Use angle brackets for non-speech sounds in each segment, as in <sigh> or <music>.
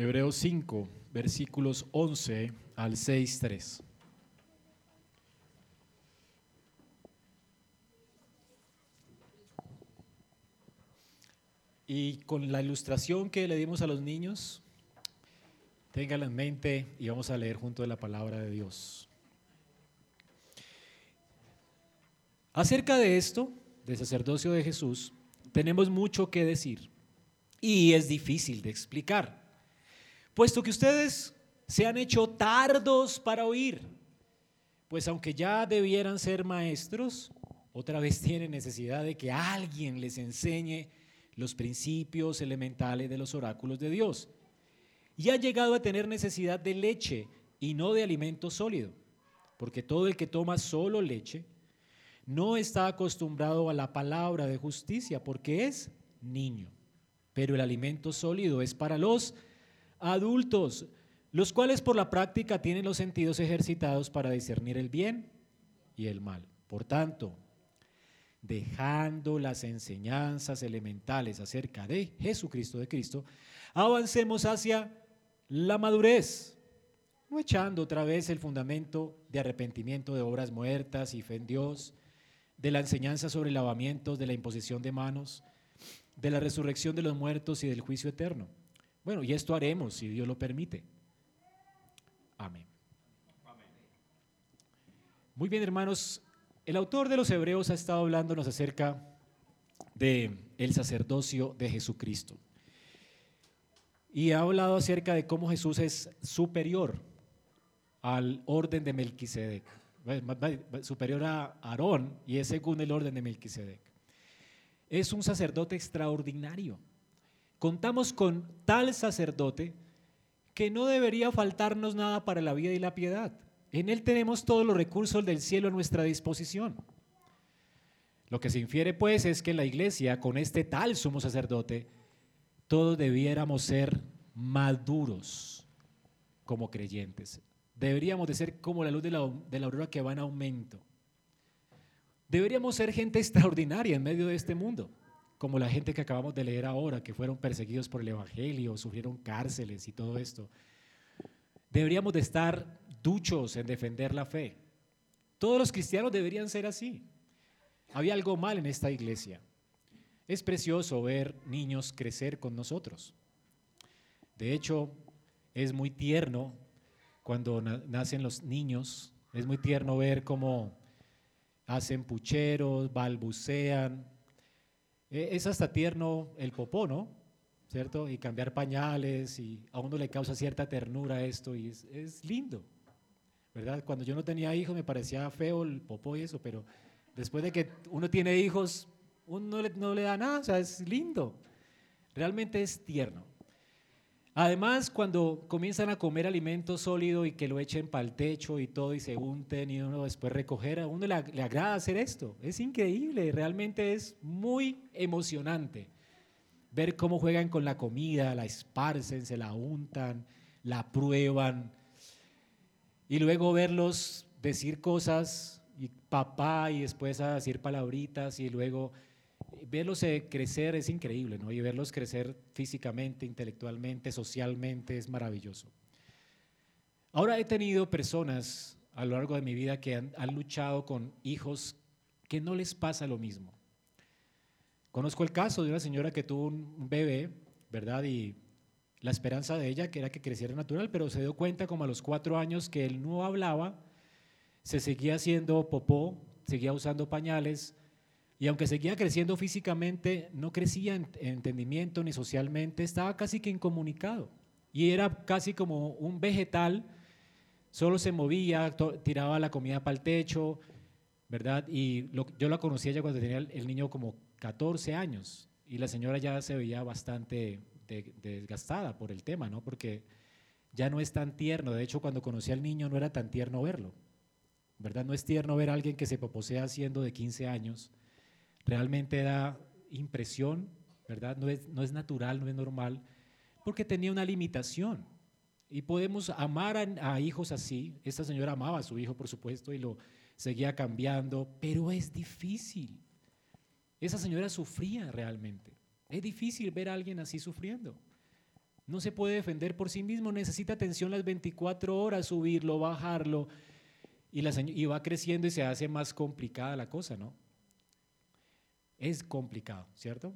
Hebreos 5, versículos 11 al 6.3. Y con la ilustración que le dimos a los niños, ténganla en mente y vamos a leer junto de la palabra de Dios. Acerca de esto, del sacerdocio de Jesús, tenemos mucho que decir y es difícil de explicar, puesto que ustedes se han hecho tardos para oír, pues aunque ya debieran ser maestros, otra vez <laughs> tienen necesidad de que alguien les enseñe los principios elementales de los oráculos de Dios. Y ha llegado a tener necesidad de leche y no de alimento sólido, porque todo el que toma solo leche no está acostumbrado a la palabra de justicia, porque es niño. Pero el alimento sólido es para los adultos, los cuales por la práctica tienen los sentidos ejercitados para discernir el bien y el mal. Por tanto, dejando las enseñanzas elementales acerca de Jesucristo de Cristo, avancemos hacia la madurez, no echando otra vez el fundamento de arrepentimiento de obras muertas y fe en Dios, de la enseñanza sobre lavamientos, de la imposición de manos, de la resurrección de los muertos y del juicio eterno. Bueno, y esto haremos si Dios lo permite. Amén. Muy bien, hermanos, el autor de los Hebreos ha estado hablándonos acerca de el sacerdocio de Jesucristo. Y ha hablado acerca de cómo Jesús es superior al orden de Melquisedec, superior a Aarón y es según el orden de Melquisedec. Es un sacerdote extraordinario. Contamos con tal sacerdote que no debería faltarnos nada para la vida y la piedad. En Él tenemos todos los recursos del cielo a nuestra disposición. Lo que se infiere pues es que en la iglesia, con este tal sumo sacerdote, todos debiéramos ser maduros como creyentes. Deberíamos de ser como la luz de la, de la aurora que va en aumento. Deberíamos ser gente <laughs> extraordinaria en medio de este mundo, como la gente que acabamos de leer ahora, que fueron perseguidos por el Evangelio, sufrieron cárceles y todo esto. Deberíamos de estar duchos en defender la fe. Todos los cristianos deberían ser así. Había algo mal en esta iglesia. Es precioso ver niños crecer con nosotros. De hecho, es muy tierno cuando nacen los niños, es muy tierno ver cómo hacen pucheros, balbucean. E, es hasta tierno el popó, ¿no? ¿Cierto? Y cambiar pañales y a uno le causa cierta ternura esto y es, es lindo. ¿verdad? Cuando yo no tenía hijos me parecía feo el popó y eso, pero después de que uno tiene hijos, uno no le, no le da nada, o sea, es lindo. Realmente es tierno. Además, cuando comienzan a comer alimento sólido y que lo echen para el techo y todo y se unten y uno después recoger, a uno le, le agrada hacer esto. Es increíble, realmente es muy emocionante ver cómo juegan con la comida, la esparcen, se la untan, la prueban y luego verlos decir cosas y papá y después a decir palabritas y luego verlos eh, crecer es increíble, ¿no? Y verlos crecer físicamente, intelectualmente, socialmente es maravilloso. Ahora he tenido personas a lo largo de mi vida que han, luchado con hijos que no les pasa lo mismo. Conozco el caso de una señora que tuvo un bebé, ¿verdad? Y la esperanza de ella que era que creciera natural, pero se dio cuenta como a los cuatro años que él no hablaba, se seguía haciendo popó, seguía usando pañales, y aunque seguía creciendo físicamente, no crecía en entendimiento ni socialmente, estaba casi que incomunicado. Y era casi como un vegetal, solo se movía, tiraba la comida para el techo, ¿verdad? Y yo la conocía ya cuando tenía el niño como 14 años, y la señora ya se veía bastante desgastada por el tema, ¿no? Porque ya no es tan tierno. De hecho, cuando conocí al niño no era tan tierno verlo. ¿Verdad? No es tierno ver a alguien que se poposea siendo de 15 años. Realmente da impresión, ¿verdad? No es, no es natural, no es normal, porque tenía una limitación. Y podemos amar a, hijos así. Esta señora amaba a su hijo, por supuesto, y lo seguía cambiando, pero es difícil. Esa señora sufría realmente. Es difícil ver a alguien así sufriendo. No se puede defender por sí mismo, necesita atención las 24 horas, subirlo, bajarlo, y, la, y va creciendo y se hace más complicada la cosa, ¿no? Es complicado, ¿cierto?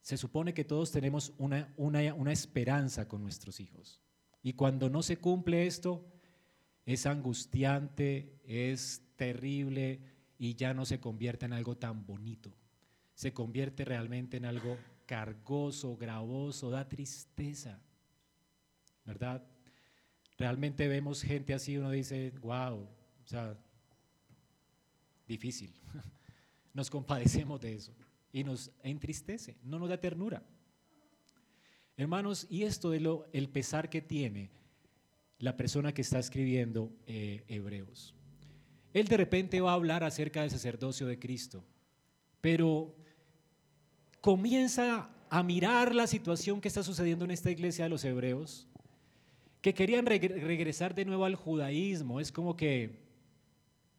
Se supone que todos tenemos una, una, una esperanza con nuestros hijos. Y cuando no se cumple esto, es angustiante, es terrible y ya no se convierte en algo tan bonito. Se convierte realmente en algo cargoso, gravoso, da tristeza. ¿Verdad? Realmente vemos gente así, uno dice, wow, o sea, difícil. <laughs> Nos compadecemos de eso y nos entristece, no nos da ternura. Hermanos, y esto de lo, el pesar que tiene la persona que está escribiendo eh, Hebreos. Él de repente va a hablar acerca del sacerdocio de Cristo, pero comienza a mirar la situación que está sucediendo en esta iglesia de los Hebreos, que querían regresar de nuevo al judaísmo. Es como que,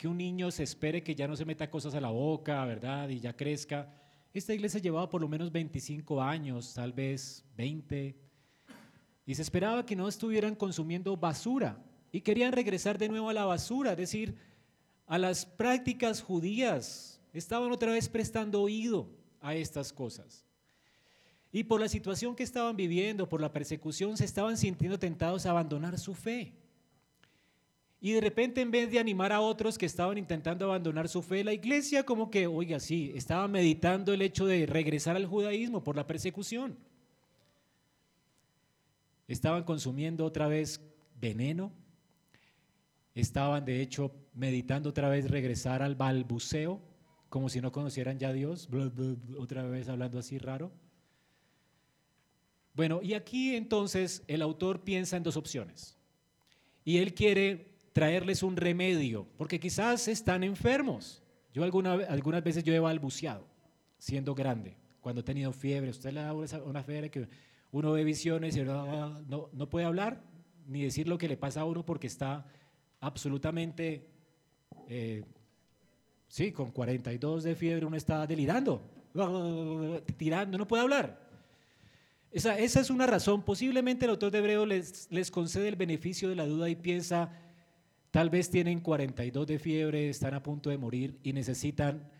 que un niño se espere que ya no se meta cosas a la boca, ¿verdad? Y ya crezca. Esta iglesia llevaba por lo menos 25 años, tal vez 20, y se esperaba que no estuvieran consumiendo basura y querían regresar de nuevo a la basura, es decir, a las prácticas judías. Estaban otra vez prestando oído a estas cosas. Y por la situación que estaban viviendo, por la persecución, se estaban sintiendo tentados a abandonar su fe. Y de repente, en vez de animar a otros que estaban intentando abandonar su fe, la iglesia como que, oiga, sí, estaba meditando el hecho de regresar al judaísmo por la persecución. Estaban consumiendo otra vez veneno. Estaban, de hecho, meditando otra vez regresar al balbuceo, como si no conocieran ya a Dios. otra vez hablando así raro. Bueno, y aquí entonces el autor piensa en dos opciones. Y él quiere traerles un remedio, porque quizás están enfermos. Yo alguna, algunas veces yo he balbuceado, siendo grande, cuando he tenido fiebre. Usted le da una fiebre que uno ve visiones y no, no, puede hablar ni decir lo que le pasa a uno porque está absolutamente, eh, sí, con 42 de fiebre uno está delirando, <laughs> tirando, no puede hablar. Esa, esa, es una razón. Posiblemente el autor de Hebreo les, les concede el beneficio de la duda y piensa, Tal vez tienen 42 de fiebre, están a punto de morir y necesitan,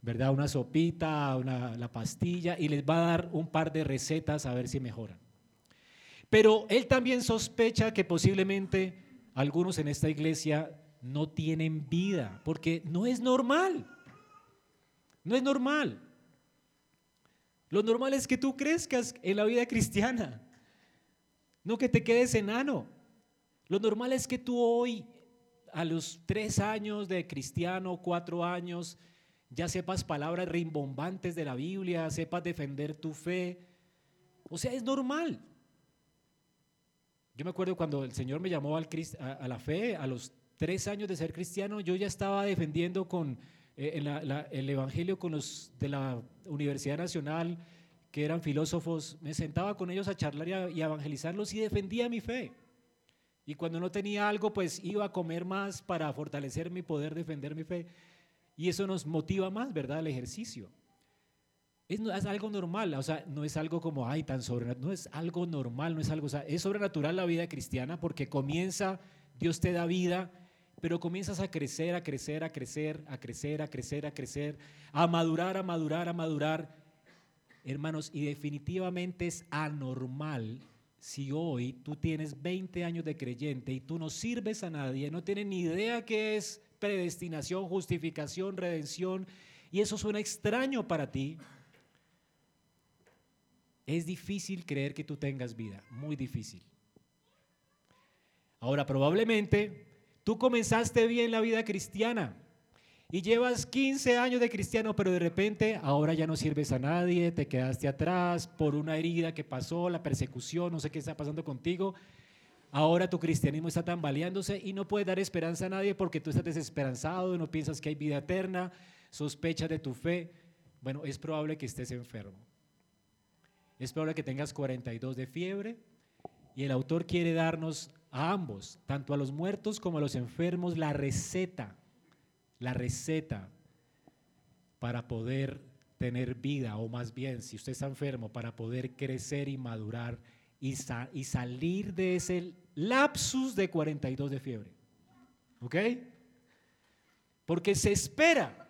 ¿verdad? Una sopita, una, la pastilla y les va a dar un par de recetas a ver si mejoran. Pero él también sospecha que posiblemente algunos en esta iglesia no tienen vida, porque no es normal. No es normal. Lo normal es que tú crezcas en la vida cristiana, no que te quedes enano. Lo normal es que tú hoy a los tres años de cristiano, cuatro años, ya sepas palabras rimbombantes de la Biblia, sepas defender tu fe. O sea, es normal. Yo me acuerdo cuando el Señor me llamó al, a, la fe, a los tres años de ser cristiano, yo ya estaba defendiendo con, eh, el Evangelio con los de la Universidad Nacional, que eran filósofos, me sentaba con ellos a charlar y a evangelizarlos y defendía mi fe. Y cuando no tenía algo, pues iba a comer más para fortalecer mi poder, defender mi fe. Y eso nos motiva más, ¿verdad? El ejercicio. Es, es, algo normal, o sea, no es algo como, ay, tan sobrenatural, no es algo normal, no es algo, es sobrenatural la vida cristiana porque comienza, Dios te da vida, pero comienzas a crecer, a crecer, a crecer, a crecer, a crecer, a crecer, a madurar, a madurar, a madurar. Hermanos, y definitivamente es anormal si hoy tú tienes 20 años de creyente y tú no sirves a nadie, no tienes ni idea qué es predestinación, justificación, redención, y eso suena extraño para ti, es difícil creer que tú tengas vida, muy difícil. Ahora, probablemente tú comenzaste bien la vida cristiana, y llevas 15 años de cristiano, pero de repente ahora ya no sirves a nadie, te quedaste atrás por una herida que pasó, la persecución, no sé qué está pasando contigo. Ahora tu cristianismo está tambaleándose y no puedes dar esperanza a nadie porque tú estás desesperanzado, no piensas que hay vida eterna, sospechas de tu fe. Bueno, es probable que estés enfermo. Es probable que tengas 42 de fiebre y el autor quiere darnos a ambos, tanto a los muertos como a los enfermos, la receta la receta para poder tener vida, o más bien, si usted está enfermo, para poder crecer y madurar y, salir de ese lapsus de 42 de fiebre. ¿Ok? Porque se espera.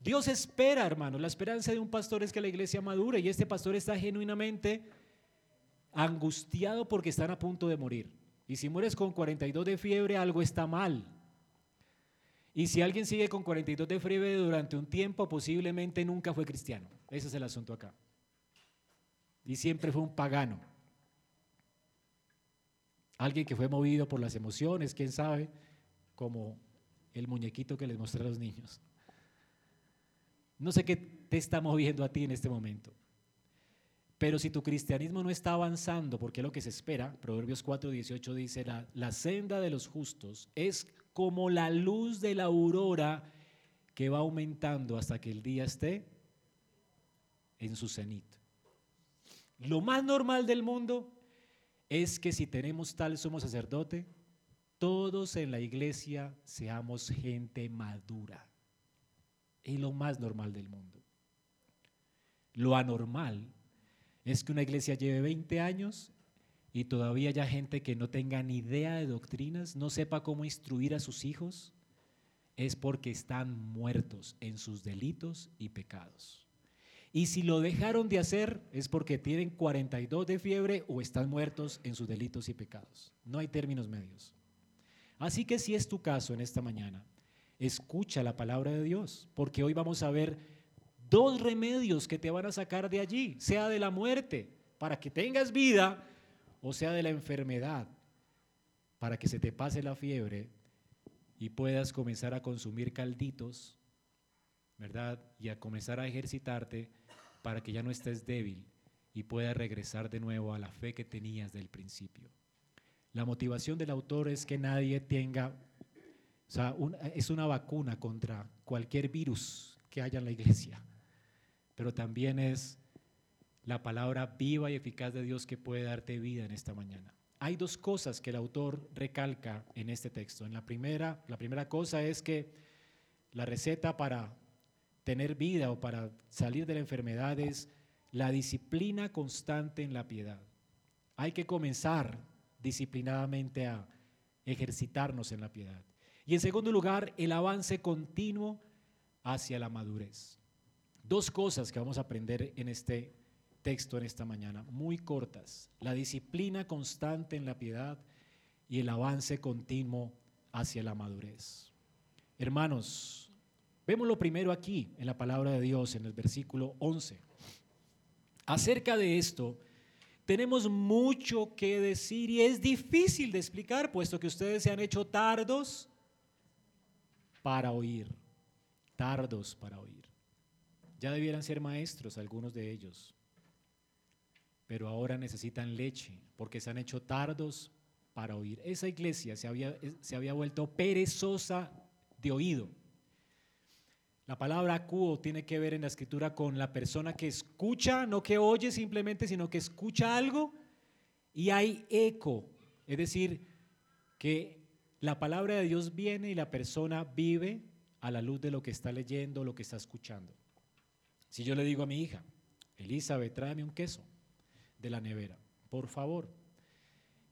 Dios espera, hermano. La esperanza de un pastor es que la iglesia madure y este pastor está genuinamente angustiado porque están a punto de morir. Y si mueres con 42 de fiebre, algo está mal. Y si alguien sigue con 42 de fiebre durante un tiempo, posiblemente nunca fue cristiano. Ese es el asunto acá. Y siempre fue un pagano. Alguien que fue movido por las emociones, quién sabe, como el muñequito que les mostré a los niños. No sé qué te está moviendo a ti en este momento. Pero si tu cristianismo no está avanzando, porque es lo que se espera, Proverbios 4:18 dice, la, la senda de los justos es como la luz de la aurora que va aumentando hasta que el día esté en su cenit. Lo más normal del mundo es que si tenemos tal sumo sacerdote, todos en la iglesia seamos gente madura. Es lo más normal del mundo. Lo anormal es que una iglesia lleve 20 años y todavía haya gente que no tenga ni idea de doctrinas, no sepa cómo instruir a sus hijos, es porque están muertos en sus delitos y pecados. Y si lo dejaron de hacer es porque tienen 42 de fiebre o están muertos en sus delitos y pecados. No hay términos medios. Así que si es tu caso en esta mañana, escucha la palabra de Dios, porque hoy vamos a ver dos remedios que te van a sacar de allí, sea de la muerte, para que tengas vida, o sea de la enfermedad, para que se te pase la fiebre y puedas comenzar a consumir calditos, ¿verdad? Y a comenzar a ejercitarte para que ya no estés débil y puedas regresar de nuevo a la fe que tenías del principio. La motivación del autor es que nadie tenga, o sea, es una vacuna contra cualquier virus que haya en la iglesia pero también es la palabra viva y eficaz de Dios que puede darte vida en esta mañana. Hay dos cosas que el autor recalca en este texto. En la primera, la primera cosa es que la receta para tener vida o para salir de la enfermedad es la disciplina constante en la piedad. Hay que comenzar disciplinadamente a ejercitarnos en la piedad. Y en segundo lugar, el avance continuo hacia la madurez. Dos cosas que vamos a aprender en este texto en esta mañana, muy cortas. La disciplina constante en la piedad y el avance continuo hacia la madurez. Hermanos, vemos lo primero aquí en la palabra de Dios, en el versículo 11. Acerca de esto, tenemos mucho que decir y es difícil de explicar, puesto que ustedes se han hecho tardos para oír, tardos para oír. Ya debieran ser maestros algunos de ellos, pero ahora necesitan leche porque se han hecho tardos para oír. Esa iglesia se había, se había vuelto perezosa de oído. La palabra cuo tiene que ver en la escritura con la persona que escucha, no que oye simplemente, sino que escucha algo y hay eco. Es decir, que la palabra de Dios viene y la persona vive a la luz de lo que está leyendo, lo que está escuchando. Si yo le digo a mi hija, Elizabeth, tráeme un queso de la nevera, por favor,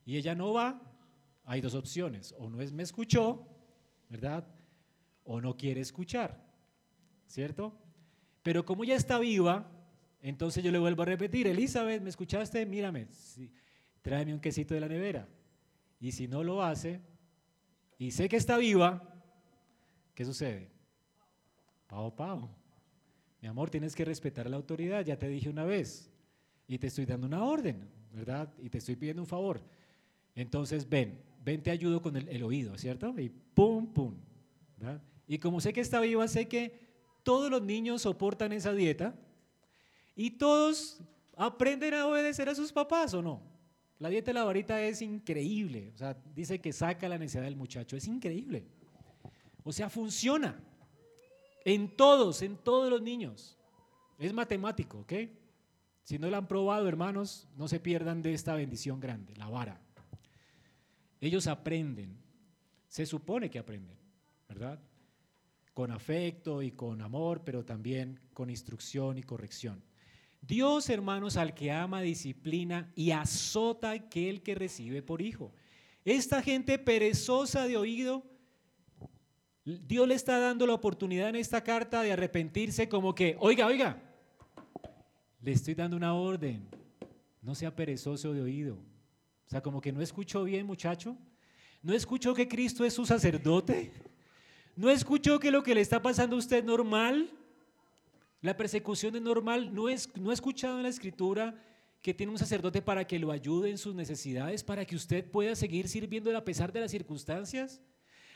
y ella no va, hay dos opciones, o no es me escuchó, ¿verdad? O no quiere escuchar, ¿cierto? Pero como ya está viva, entonces yo le vuelvo a repetir, Elizabeth, ¿me escuchaste? Mírame, tráeme un quesito de la nevera. Y si no lo hace, y sé que está viva, ¿qué sucede? Pao, pao. Mi amor, tienes que respetar la autoridad, ya te dije una vez. Y te estoy dando una orden, ¿verdad? Y te estoy pidiendo un favor. Entonces, ven, ven, te ayudo con el, oído, ¿cierto? Y pum, pum. ¿verdad? Y como sé que está viva, sé que todos los niños soportan esa dieta y todos aprenden a obedecer a sus papás, ¿o no? La dieta de la varita es increíble. O sea, dice que saca la necesidad del muchacho. Es increíble. O sea, funciona. En todos, en todos los niños. Es matemático, ¿ok? Si no lo han probado, hermanos, no se pierdan de esta bendición grande, la vara. Ellos aprenden, se supone que aprenden, ¿verdad? Con afecto y con amor, pero también con instrucción y corrección. Dios, hermanos, al que ama, disciplina y azota aquel que recibe por hijo. Esta gente perezosa de oído, Dios le está dando la oportunidad en esta carta de arrepentirse como que, oiga, oiga, le estoy dando una orden, no sea perezoso de oído. O sea, como que no escuchó bien, muchacho. No escuchó que Cristo es su sacerdote. No escuchó que lo que le está pasando a usted es normal. La persecución es normal. No, es, no ha escuchado en la escritura que tiene un sacerdote para que lo ayude en sus necesidades, para que usted pueda seguir sirviendo a pesar de las circunstancias.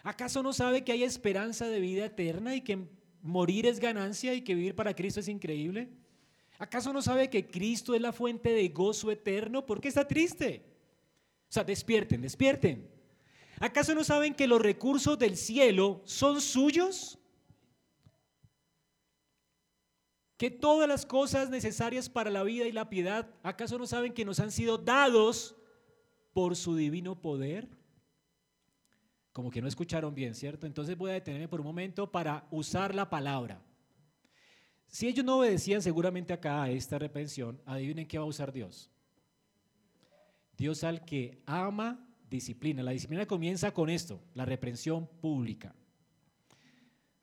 ¿Acaso no sabe que hay esperanza de vida eterna y que morir es ganancia y que vivir para Cristo es increíble? ¿Acaso no sabe que Cristo es la fuente de gozo eterno? ¿Por qué está triste? O sea, despierten, despierten. ¿Acaso no saben que los recursos del cielo son suyos? Que todas las cosas necesarias para la vida y la piedad, ¿acaso no saben que nos han sido dados por su divino poder? Como que no escucharon bien, ¿cierto? Entonces voy a detenerme por un momento para usar la palabra. Si ellos no obedecían seguramente acá a esta reprensión, adivinen qué va a usar Dios. Dios al que ama, disciplina. La disciplina comienza con esto, la reprensión pública.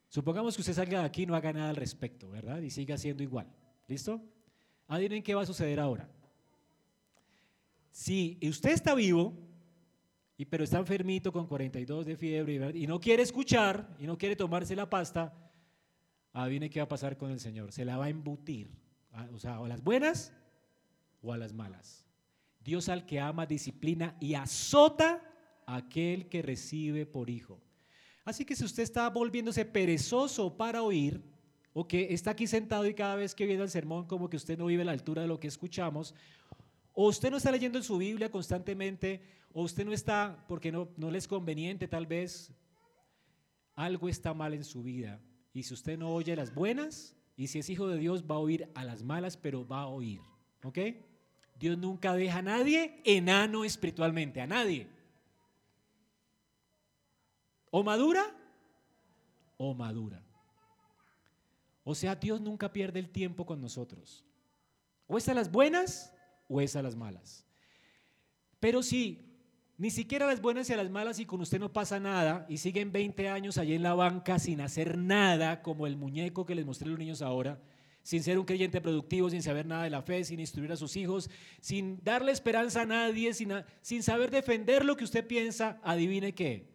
Supongamos que usted salga de aquí y no haga nada al respecto, ¿verdad? Y siga siendo igual. ¿Listo? Adivinen qué va a suceder ahora. Si usted está vivo, y, pero está enfermito con 42 de fiebre y no quiere escuchar y no quiere tomarse la pasta, adivine qué va a pasar con el Señor. Se la va a embutir, o sea, a las buenas o a las malas. Dios al que ama disciplina y azota a aquel que recibe por hijo. Así que si usted está volviéndose perezoso para oír, o que está aquí sentado y cada vez que viene el sermón como que usted no vive a la altura de lo que escuchamos, o usted no está leyendo en su Biblia constantemente, o usted no está porque no, no le es conveniente tal vez, algo está mal en su vida. Y si usted no oye las buenas, y si es hijo de Dios, va a oír a las malas, pero va a oír. ¿Ok? Dios nunca deja a nadie enano espiritualmente, a nadie. O madura o madura. O sea, Dios nunca pierde el tiempo con nosotros. O es a las buenas o es a las malas. Pero si ni siquiera las buenas y a las malas y con usted no pasa nada y siguen 20 años allí en la banca sin hacer nada, como el muñeco que les mostré a los niños ahora, sin ser un creyente productivo, sin saber nada de la fe, sin instruir a sus hijos, sin darle esperanza a nadie, sin, sin saber defender lo que usted piensa, adivine qué,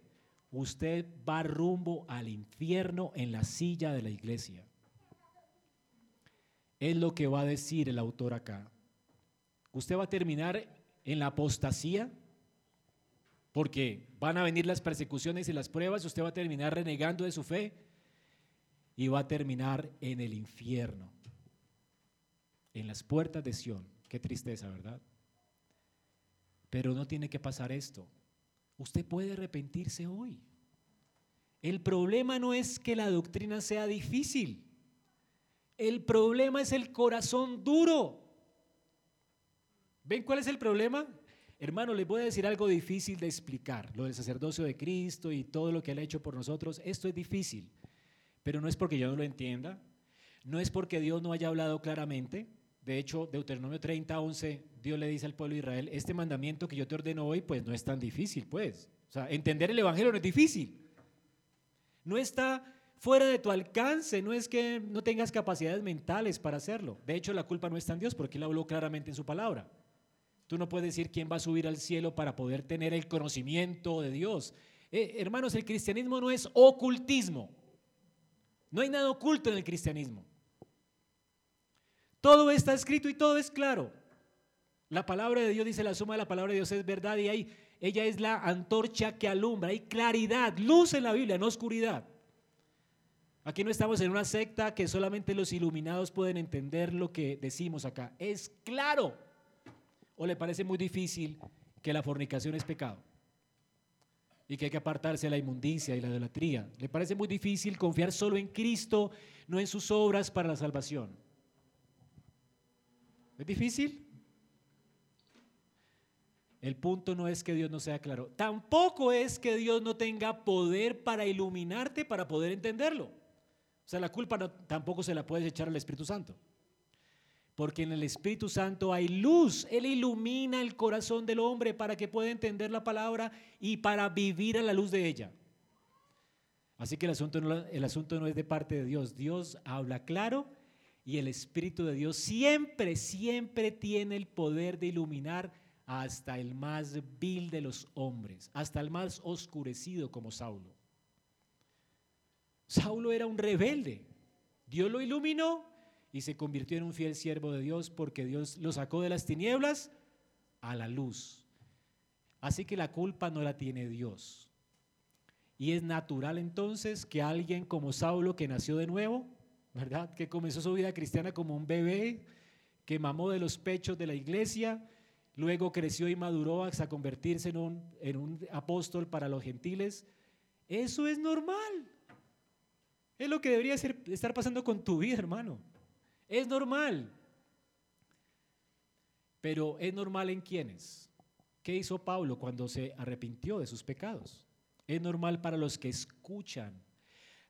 usted va rumbo al infierno en la silla de la iglesia. Es lo que va a decir el autor acá. Usted va a terminar en la apostasía porque van a venir las persecuciones y las pruebas, usted va a terminar renegando de su fe y va a terminar en el infierno, en las puertas de Sión. Qué tristeza, ¿verdad? Pero no tiene que pasar esto. Usted puede arrepentirse hoy. El problema no es que la doctrina sea difícil. El problema es el corazón duro. ¿Ven cuál es el problema? Hermano, les voy a decir algo difícil de explicar, lo del sacerdocio de Cristo y todo lo que Él ha hecho por nosotros. Esto es difícil, pero no es porque yo no lo entienda, no es porque Dios no haya hablado claramente. De hecho, Deuteronomio 30, 11, Dios le dice al pueblo de Israel, este mandamiento que yo te ordeno hoy, pues no es tan difícil, pues. O sea, entender el Evangelio no es difícil. No está fuera de tu alcance, no es que no tengas capacidades mentales para hacerlo. De hecho, la culpa no está en Dios porque Él habló claramente en su palabra. Tú no puedes decir quién va a subir al cielo para poder tener el conocimiento de Dios. Eh, hermanos, el cristianismo no es ocultismo. No hay nada oculto en el cristianismo. Todo está escrito y todo es claro. La palabra de Dios dice, la suma de la palabra de Dios es verdad y hay, ella es la antorcha que alumbra. Hay claridad, luz en la Biblia, no oscuridad. Aquí no estamos en una secta que solamente los iluminados pueden entender lo que decimos acá. Es claro. ¿O le parece muy difícil que la fornicación es pecado? Y que hay que apartarse de la inmundicia y la idolatría. ¿Le parece muy difícil confiar solo en Cristo, no en sus obras para la salvación? ¿Es difícil? El punto no es que Dios no sea claro. Tampoco es que Dios no tenga poder para iluminarte para poder entenderlo. O sea, la culpa tampoco se la puedes echar al Espíritu Santo. Porque en el Espíritu Santo hay luz. Él ilumina el corazón del hombre para que pueda entender la palabra y para vivir a la luz de ella. Así que el asunto, no, el asunto no es de parte de Dios. Dios habla claro y el Espíritu de Dios siempre, siempre tiene el poder de iluminar hasta el más vil de los hombres, hasta el más oscurecido como Saulo. Saulo era un rebelde. Dios lo iluminó y se convirtió en un fiel siervo de Dios porque Dios lo sacó de las tinieblas a la luz. Así que la culpa no la tiene Dios. Y es natural entonces que alguien como Saulo, que nació de nuevo, ¿verdad? Que comenzó su vida cristiana como un bebé, que mamó de los pechos de la iglesia, luego creció y maduró hasta convertirse en un, en un apóstol para los gentiles. Eso es normal. Es lo que debería ser, estar pasando con tu vida, hermano. Es normal. Pero ¿es normal en quiénes? ¿Qué hizo Pablo cuando se arrepintió de sus pecados? Es normal para los que escuchan,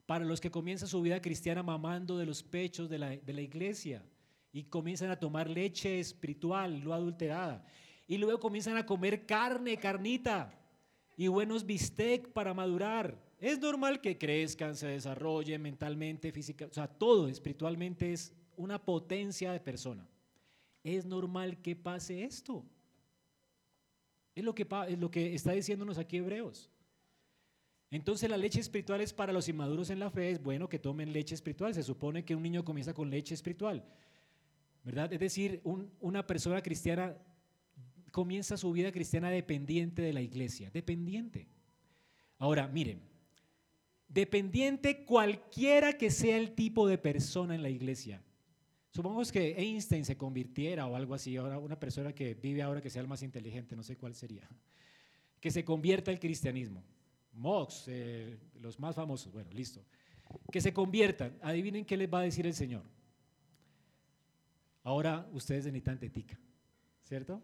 para los que comienzan su vida cristiana mamando de los pechos de la, de la iglesia y comienzan a tomar leche espiritual, no adulterada. Y luego comienzan a comer carne, carnita y buenos bistec para madurar. Es normal que crezcan, se desarrollen mentalmente, física, o sea, todo espiritualmente es una potencia de persona. Es normal que pase esto. Es lo que, está diciéndonos aquí Hebreos. Entonces la leche espiritual es para los inmaduros en la fe, es bueno que tomen leche espiritual. Se supone que un niño comienza con leche espiritual, ¿verdad? Es decir, una persona cristiana comienza su vida cristiana dependiente de la iglesia, dependiente. Ahora, miren, dependiente cualquiera que sea el tipo de persona en la iglesia. Supongamos que Einstein se convirtiera o algo así, ahora una persona que vive ahora que sea el más inteligente, no sé cuál sería, que se convierta al cristianismo. Mox, eh, los más famosos, bueno, listo. Que se conviertan. Adivinen qué les va a decir el Señor. Ahora ustedes necesitan tetica, ¿cierto?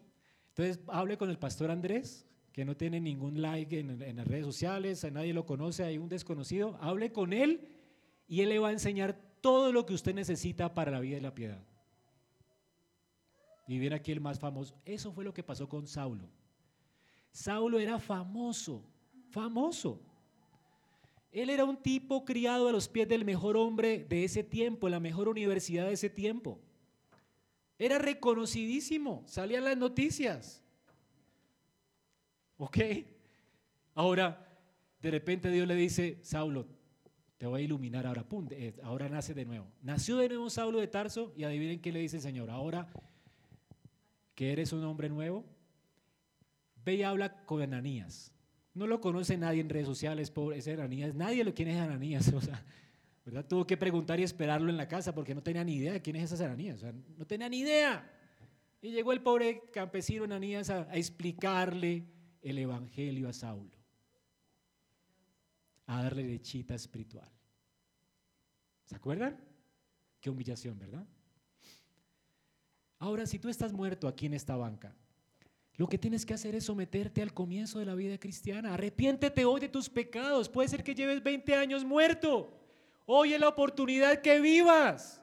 Entonces hable con el pastor Andrés, que no tiene ningún like en, en las redes sociales, a nadie lo conoce, hay un desconocido. Hable con él y él le va a enseñar todo lo que usted necesita para la vida y la piedad. Y viene aquí el más famoso. Eso fue lo que pasó con Saulo. Saulo era famoso famoso. Él era un tipo criado a los pies del mejor hombre de ese tiempo, la mejor universidad de ese tiempo. Era reconocidísimo, salía en las noticias. ¿Ok? Ahora, de repente Dios le dice, Saulo, te voy a iluminar ahora, pum, eh, ahora nace de nuevo. Nació de nuevo Saulo de Tarso y adivinen qué le dice el Señor. Ahora que eres un hombre nuevo, ve y habla con Ananías. No lo conoce nadie en redes sociales, pobre, ese Ananías. Nadie lo quién es Ananías. <laughs> O sea, ¿verdad? Tuvo que preguntar y esperarlo en la casa porque no tenía ni idea de quién es esa Ananías. O sea, no tenía ni idea. Y llegó el pobre campesino Ananías a, a explicarle el evangelio a Saulo. A darle lechita espiritual. ¿Se acuerdan? Qué humillación, ¿verdad? Ahora, si tú estás muerto aquí en esta banca, lo que tienes que hacer es someterte al comienzo de la vida cristiana. Arrepiéntete hoy de tus pecados. Puede ser que lleves 20 años muerto. Hoy es la oportunidad que vivas.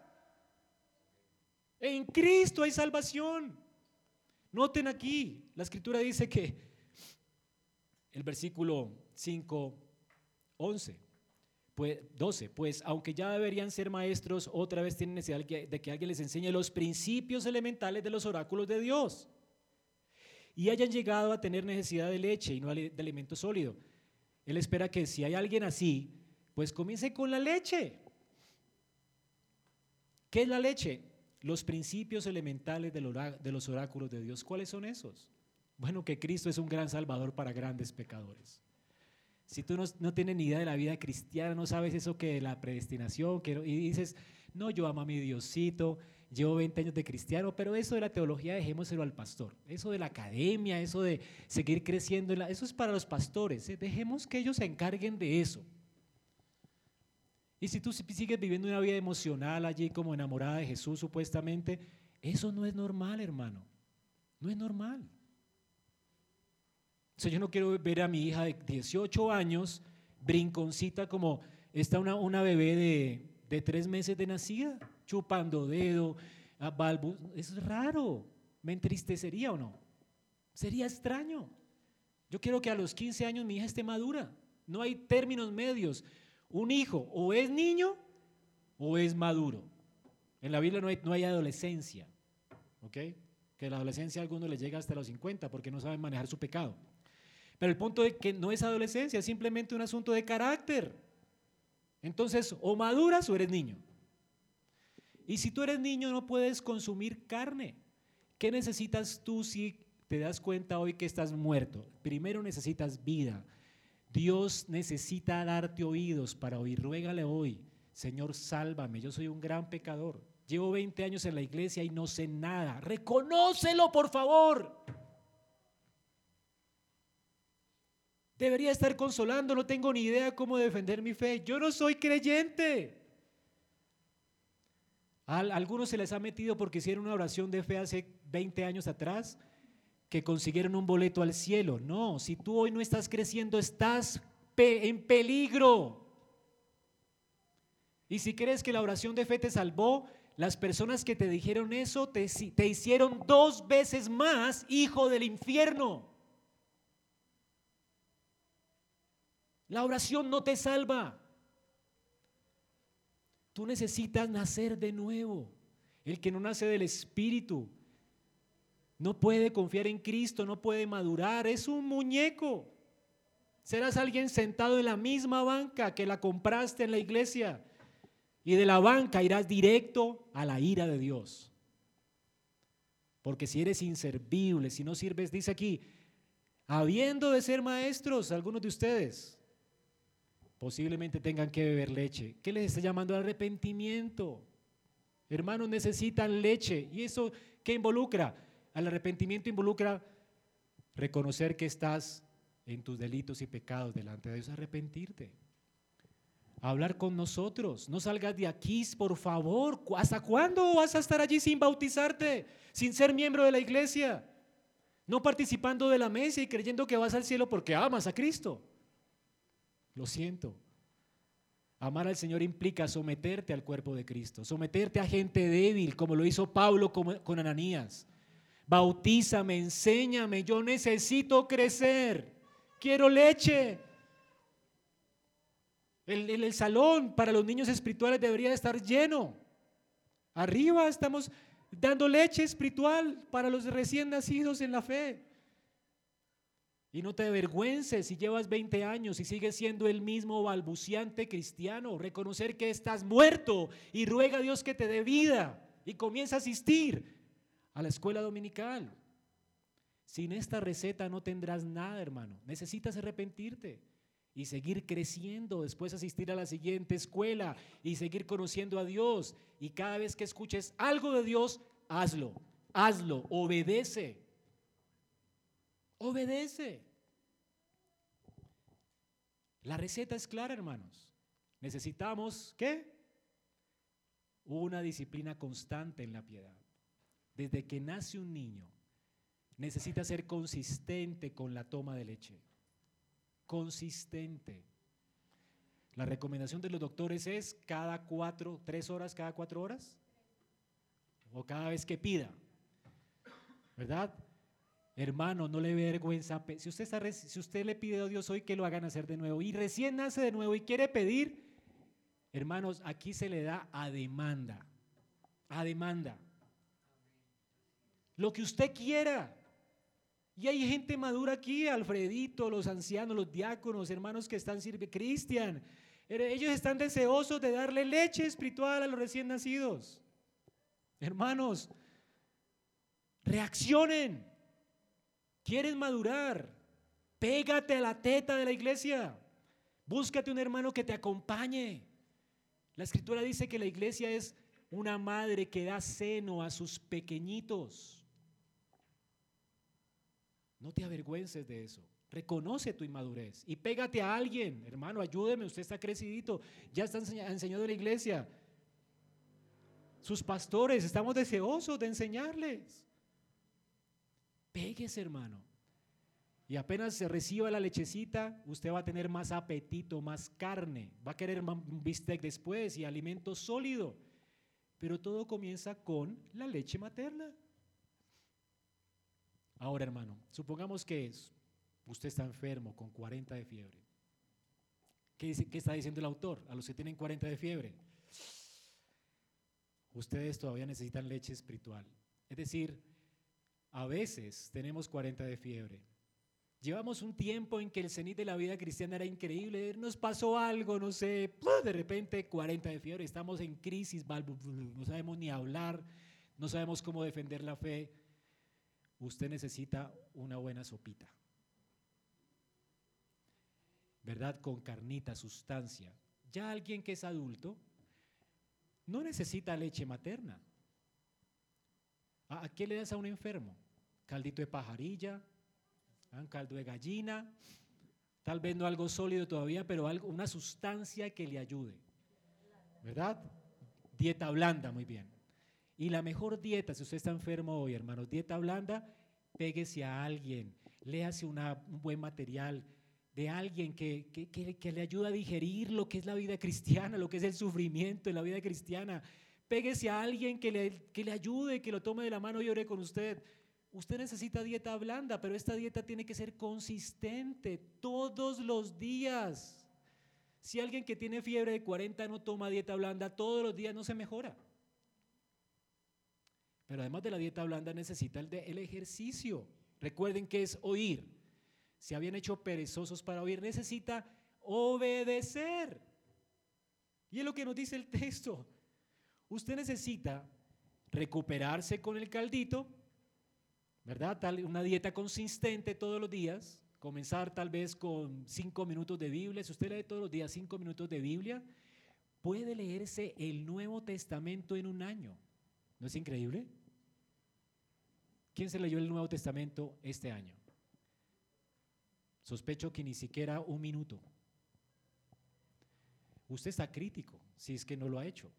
En Cristo hay salvación. Noten aquí, la escritura dice que el versículo 5, 11, pues 12, pues aunque ya deberían ser maestros, otra vez tienen necesidad de que alguien les enseñe los principios elementales de los oráculos de Dios y hayan llegado a tener necesidad de leche y no de alimento sólido. Él espera que si hay alguien así, pues comience con la leche. ¿Qué es la leche? Los principios elementales de los oráculos de Dios. ¿Cuáles son esos? Bueno, que Cristo es un gran salvador para grandes pecadores. Si tú no, tienes ni idea de la vida cristiana, no sabes eso que la predestinación, y dices, no, yo amo a mi Diosito, llevo 20 años de cristiano, pero eso de la teología dejémoselo al pastor. Eso de la academia, eso de seguir creciendo, eso es para los pastores. ¿eh? Dejemos que ellos se encarguen de eso. Y si tú sigues viviendo una vida emocional allí como enamorada de Jesús supuestamente, eso no es normal, hermano. No es normal. O sea, yo no quiero ver a mi hija de 18 años brinconcita como está una, una bebé de, de tres meses de nacida chupando dedo, a balbu- Es raro. ¿Me entristecería o no? Sería extraño. Yo quiero que a los 15 años mi hija esté madura. No hay términos medios. Un hijo o es niño o es maduro. En la Biblia no hay, no hay adolescencia. ¿Ok? Que la adolescencia a algunos les llega hasta los 50 porque no saben manejar su pecado. Pero el punto es que no es adolescencia, es simplemente un asunto de carácter. Entonces, o maduras o eres niño. Y si tú eres niño no puedes consumir carne. ¿Qué necesitas tú si te das cuenta hoy que estás muerto? Primero necesitas vida. Dios necesita darte oídos para oír. Ruégale hoy, Señor, sálvame. Yo soy un gran pecador. Llevo 20 años en la iglesia y no sé nada. Reconócelo, por favor. Debería estar consolando, no tengo ni idea cómo defender mi fe. Yo no soy creyente. A algunos se les ha metido porque hicieron una oración de fe hace 20 años atrás, que consiguieron un boleto al cielo. No, si tú hoy no estás creciendo, estás en peligro. Y si crees que la oración de fe te salvó, las personas que te dijeron eso te hicieron dos veces más hijo del infierno. La oración no te salva. Tú necesitas nacer de nuevo. El que no nace del Espíritu no puede confiar en Cristo, no puede madurar, es un muñeco. Serás alguien sentado en la misma banca que la compraste en la iglesia y de la banca irás directo a la ira de Dios. Porque si eres inservible, si no sirves, dice aquí, habiendo de ser maestros, algunos de ustedes, posiblemente tengan que beber leche. ¿Qué les está llamando al arrepentimiento? Hermanos, necesitan leche. ¿Y eso qué involucra? Al arrepentimiento involucra reconocer que estás en tus delitos y pecados delante de Dios, arrepentirte. Hablar con nosotros. No salgas de aquí, por favor. ¿Hasta cuándo vas a estar allí sin bautizarte? Sin ser miembro de la iglesia. No participando de la mesa y creyendo que vas al cielo porque amas a Cristo. Lo siento. Amar al Señor implica someterte al cuerpo de Cristo, someterte a gente débil, como lo hizo Pablo con Ananías. Bautízame, enséñame, yo necesito crecer, quiero leche. El, el, salón para los niños espirituales debería estar lleno. Arriba estamos dando leche espiritual para los recién nacidos en la fe. Y no te avergüences si llevas 20 años y sigues siendo el mismo balbuciante cristiano. Reconocer que estás muerto y ruega a Dios que te dé vida y comienza a asistir a la escuela dominical. Sin esta receta no tendrás nada, hermano. Necesitas arrepentirte y seguir creciendo, después asistir a la siguiente escuela y seguir conociendo a Dios. Y cada vez que escuches algo de Dios, hazlo, hazlo, obedece. Obedece. La receta es clara, hermanos. Necesitamos, ¿qué? Una disciplina constante en la piedad. Desde que nace un niño, necesita ser consistente con la toma de leche. Consistente. La recomendación de los doctores es cada cuatro, tres horas, cada cuatro horas. O cada vez que pida. ¿Verdad? Hermano, no le vergüenza. Si usted, le pide a Dios hoy que lo hagan hacer de nuevo y recién nace de nuevo y quiere pedir, hermanos, aquí se le da a demanda. A demanda. Lo que usted quiera. Y hay gente madura aquí, Alfredito, los ancianos, los diáconos, hermanos que están sirviendo, Cristian. Ellos están deseosos de darle leche espiritual a los recién nacidos. Hermanos, reaccionen. ¿Quieres madurar? Pégate a la teta de la iglesia. Búscate un hermano que te acompañe. La escritura dice que la iglesia es una madre que da seno a sus pequeñitos. No te avergüences de eso. Reconoce tu inmadurez y pégate a alguien. Hermano, ayúdeme, usted está crecidito. Ya está enseñando en la iglesia. Sus pastores, estamos deseosos de enseñarles. Péguese, hermano. Y apenas se reciba la lechecita, usted va a tener más apetito, más carne. Va a querer un bistec después y alimento sólido. pero todo comienza con la leche materna. Ahora, hermano, supongamos que usted está enfermo con 40 de fiebre. ¿Qué, ¿Qué está diciendo el autor? A los que tienen 40 de fiebre. Ustedes todavía necesitan leche espiritual. Es decir, a veces tenemos 40 de fiebre. Llevamos un tiempo en que el cenit de la vida cristiana era increíble, nos pasó algo, no sé, de repente 40 de fiebre, estamos en crisis, no sabemos ni hablar, no sabemos cómo defender la fe. Usted necesita una buena sopita. ¿Verdad? Con carnita, sustancia. Ya alguien que es adulto no necesita leche materna. ¿A qué le das a un enfermo? Caldito de pajarilla, un caldo de gallina, tal vez no algo sólido todavía, pero algo, una sustancia que le ayude. ¿Verdad? Dieta blanda, muy bien. Y la mejor dieta, si usted está enfermo hoy, hermanos, dieta blanda, péguese a alguien, léase un buen material de alguien que, que, que, le ayuda a digerir lo que es la vida cristiana, lo que es el sufrimiento en la vida cristiana. Péguese a alguien que le, que le ayude, que lo tome de la mano y ore con usted. Usted necesita dieta blanda, pero esta dieta tiene que ser consistente todos los días. Si alguien que tiene fiebre de 40 no toma dieta blanda todos los días, no se mejora. Pero además de la dieta blanda necesita el, el ejercicio. Recuerden que es oír. Se habían hecho perezosos para oír, necesita obedecer. Y es lo que nos dice el texto. Usted necesita recuperarse con el caldito, ¿verdad? Tal, una dieta consistente todos los días, comenzar tal vez con cinco minutos de Biblia. Si usted lee todos los días cinco minutos de Biblia, puede leerse el Nuevo Testamento en un año. ¿No es increíble? ¿Quién se leyó el Nuevo Testamento este año? Sospecho que ni siquiera un minuto. Usted está crítico si es que no lo ha hecho.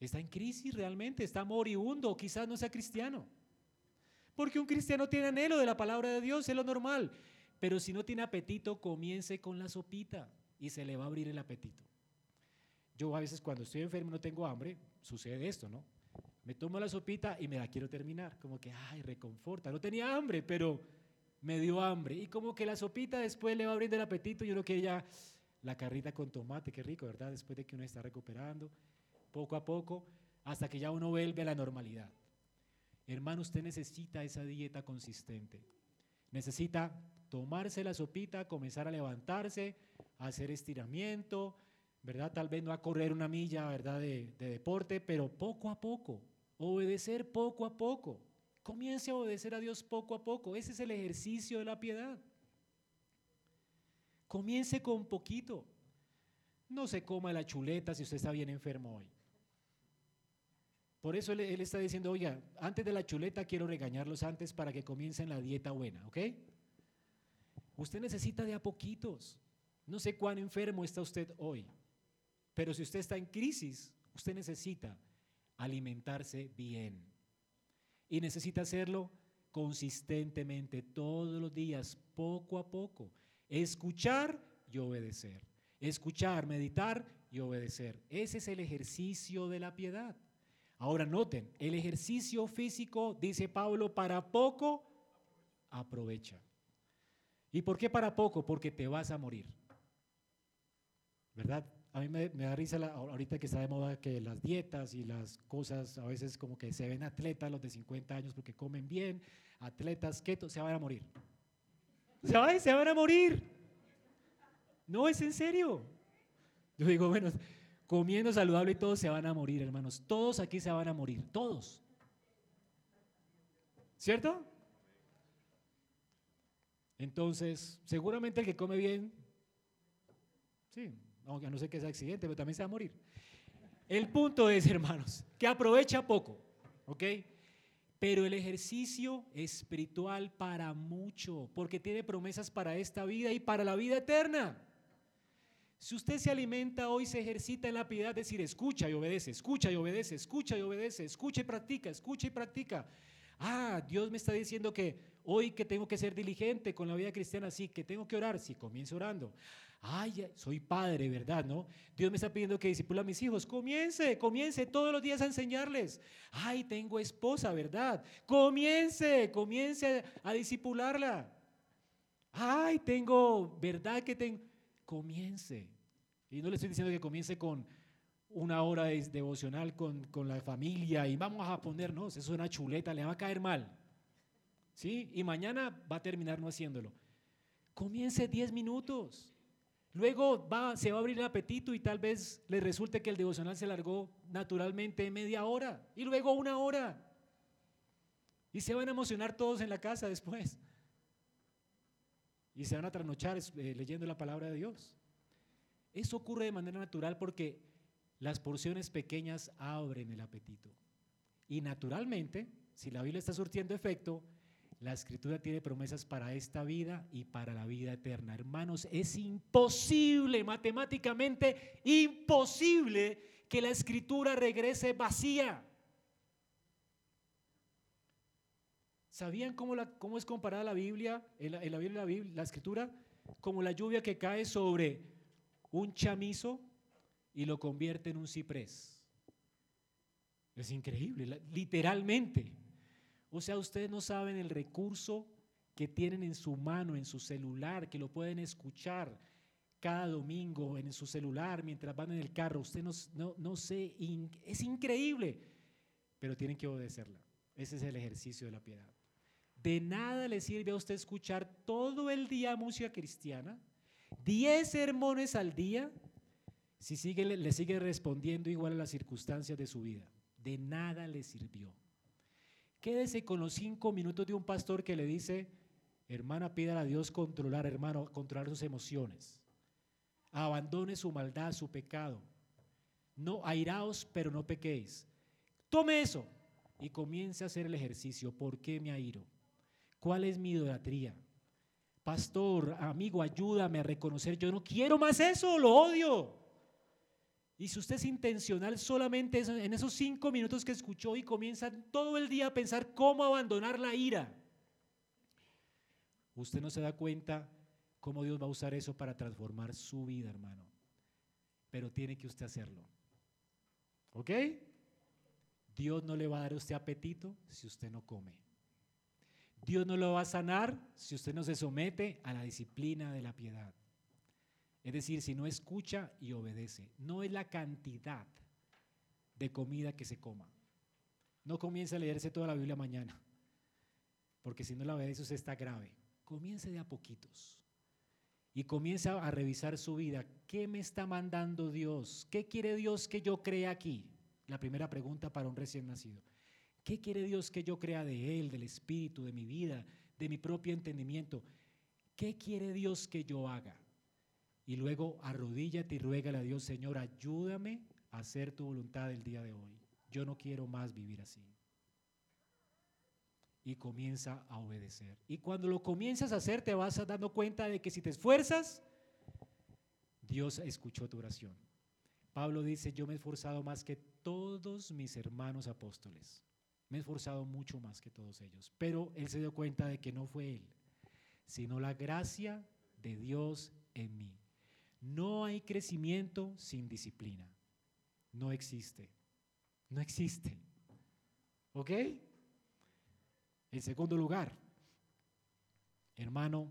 Está en crisis realmente, está moribundo, quizás no sea cristiano. Porque un cristiano tiene anhelo de la palabra de Dios, es lo normal. Pero si no tiene apetito, comience con la sopita y se le va a abrir el apetito. Yo a veces cuando estoy enfermo no tengo hambre, sucede esto, ¿no? Me tomo la sopita y me la quiero terminar, como que, ay, reconforta. No tenía hambre, pero me dio hambre. Y como que la sopita después le va a abrir el apetito y uno quiere ya la carrita con tomate, qué rico, ¿verdad? Después de que uno está recuperando poco a poco, hasta que ya uno vuelve a la normalidad. Hermano, usted necesita esa dieta consistente. Necesita tomarse la sopita, comenzar a levantarse, hacer estiramiento, ¿verdad? Tal vez no a correr una milla, ¿verdad? De, de deporte, pero poco a poco, obedecer poco a poco. Comience a obedecer a Dios poco a poco. Ese es el ejercicio de la piedad. Comience con poquito. No se coma la chuleta si usted está bien enfermo hoy. Por eso él, está diciendo, oiga, antes de la chuleta quiero regañarlos antes para que comiencen la dieta buena, ¿ok? Usted necesita de a poquitos. No sé cuán enfermo está usted hoy, pero si usted está en crisis, usted necesita alimentarse bien. Y necesita hacerlo consistentemente, todos los días, poco a poco. Escuchar y obedecer. Escuchar, meditar y obedecer. Ese es el ejercicio de la piedad. Ahora noten, el ejercicio físico, dice Pablo, para poco aprovecha. ¿Y por qué para poco? Porque te vas a morir. ¿Verdad? A mí me, da risa ahorita que está de moda que las dietas y las cosas, a veces como que se ven atletas los de 50 años porque comen bien, atletas keto, se van a morir. Se van, se van a morir. No, es en serio. Yo digo, bueno, comiendo saludable y todos se van a morir, hermanos. Todos aquí se van a morir, todos. ¿Cierto? Entonces, seguramente el que come bien, sí, aunque no sé qué es accidente, pero también se va a morir. El punto es, hermanos, que aprovecha poco, ¿ok? Pero el ejercicio espiritual para mucho, porque tiene promesas para esta vida y para la vida eterna. Si usted se alimenta hoy, se ejercita en la piedad, decir, escucha y obedece, escucha y obedece, escucha y obedece, escucha y practica, escucha y practica. Ah, Dios me está diciendo que hoy que tengo que ser diligente con la vida cristiana, sí, que tengo que orar, sí, comienzo orando. Ay, soy padre, ¿verdad? ¿No? Dios me está pidiendo que disipula a mis hijos. Comience, comience todos los días a enseñarles. Ay, tengo esposa, ¿verdad? Comience, comience a disipularla. Ay, tengo, ¿verdad que tengo? Comience. Y no le estoy diciendo que comience con una hora de devocional con, con, la familia y vamos a ponernos, eso es una chuleta, le va a caer mal. ¿Sí? Y mañana va a terminar no haciéndolo. Comience 10 minutos. Luego va, se va a abrir el apetito y tal vez le resulte que el devocional se largó naturalmente media hora y luego una hora. Y se van a emocionar todos en la casa después. Y se van a trasnochar eh, leyendo la palabra de Dios. Eso ocurre de manera natural porque las porciones pequeñas abren el apetito. Y naturalmente, si la Biblia está surtiendo efecto, la escritura tiene promesas para esta vida y para la vida eterna. Hermanos, es imposible, matemáticamente imposible, que la escritura regrese vacía. ¿Sabían cómo, es comparada la Biblia, en la, Biblia, la, la escritura? Como la lluvia que cae sobre un chamizo y lo convierte en un ciprés. Es increíble, literalmente. O sea, ustedes no saben el recurso que tienen en su mano, en su celular, que lo pueden escuchar cada domingo en su celular mientras van en el carro. Usted no, no, no sé, es increíble, pero tienen que obedecerla. Ese es el ejercicio de la piedad. De nada le sirve a usted escuchar todo el día música cristiana, 10 sermones al día, si sigue, le sigue respondiendo igual a las circunstancias de su vida. De nada le sirvió. Quédese con los cinco minutos de un pastor que le dice, hermana, pida a Dios controlar, hermano, controlar sus emociones. Abandone su maldad, su pecado. No airaos, pero no pequéis. Tome eso y comience a hacer el ejercicio. ¿Por qué me airo? ¿Cuál es mi idolatría? Pastor, amigo, ayúdame a reconocer, yo no quiero más eso, lo odio. Y si usted es intencional solamente en esos cinco minutos que escuchó y comienza todo el día a pensar cómo abandonar la ira, usted no se da cuenta cómo Dios va a usar eso para transformar su vida, hermano. Pero tiene que usted hacerlo. ¿Ok? Dios no le va a dar a usted apetito si usted no come. Dios no lo va a sanar si usted no se somete a la disciplina de la piedad. Es decir, si no escucha y obedece. No es la cantidad de comida que se coma. No comience a leerse toda la Biblia mañana, porque si no la obedece usted está grave. Comience de a poquitos y comienza a revisar su vida. ¿Qué me está mandando Dios? ¿Qué quiere Dios que yo crea aquí? La primera pregunta para un recién nacido. ¿Qué quiere Dios que yo crea de Él, del Espíritu, de mi vida, de mi propio entendimiento? ¿Qué quiere Dios que yo haga? Y luego arrodíllate y ruégale a Dios, Señor, ayúdame a hacer tu voluntad el día de hoy. Yo no quiero más vivir así. Y comienza a obedecer. Y cuando lo comienzas a hacer, te vas dando cuenta de que si te esfuerzas, Dios escuchó tu oración. Pablo dice, yo me he esforzado más que todos mis hermanos apóstoles. Me he esforzado mucho más que todos ellos. Pero él se dio cuenta de que no fue él, sino la gracia de Dios en mí. No hay crecimiento sin disciplina. No existe. No existe. ¿Ok? En segundo lugar, hermano,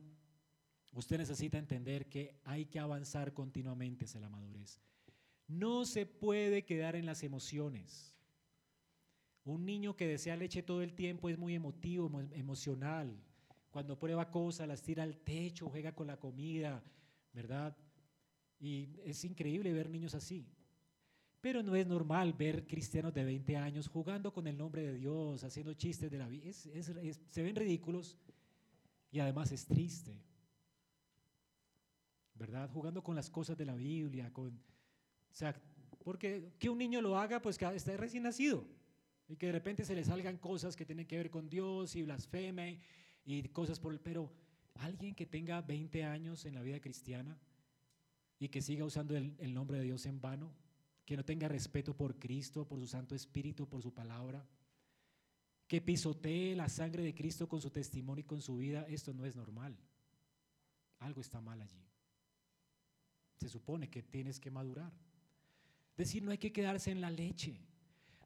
usted necesita entender que hay que avanzar continuamente hacia la madurez. No se puede quedar en las emociones. Un niño que desea leche todo el tiempo es muy emotivo, emocional. Cuando prueba cosas, las tira al techo, juega con la comida, ¿verdad? Y es increíble ver niños así. Pero no es normal ver cristianos de 20 años jugando con el nombre de Dios, haciendo chistes de la vida. se ven ridículos y además es triste. ¿Verdad? Jugando con las cosas de la Biblia. Con, o sea, porque que un niño lo haga, pues está recién nacido. Y que de repente se le salgan cosas que tienen que ver con Dios y blasfeme y cosas por el... Pero alguien que tenga 20 años en la vida cristiana, y que siga usando el, nombre de Dios en vano, que no tenga respeto por Cristo, por su Santo Espíritu, por su palabra, que pisotee la sangre de Cristo con su testimonio y con su vida, esto no es normal. Algo está mal allí. Se supone que tienes que madurar. Decir, no hay que quedarse en la leche.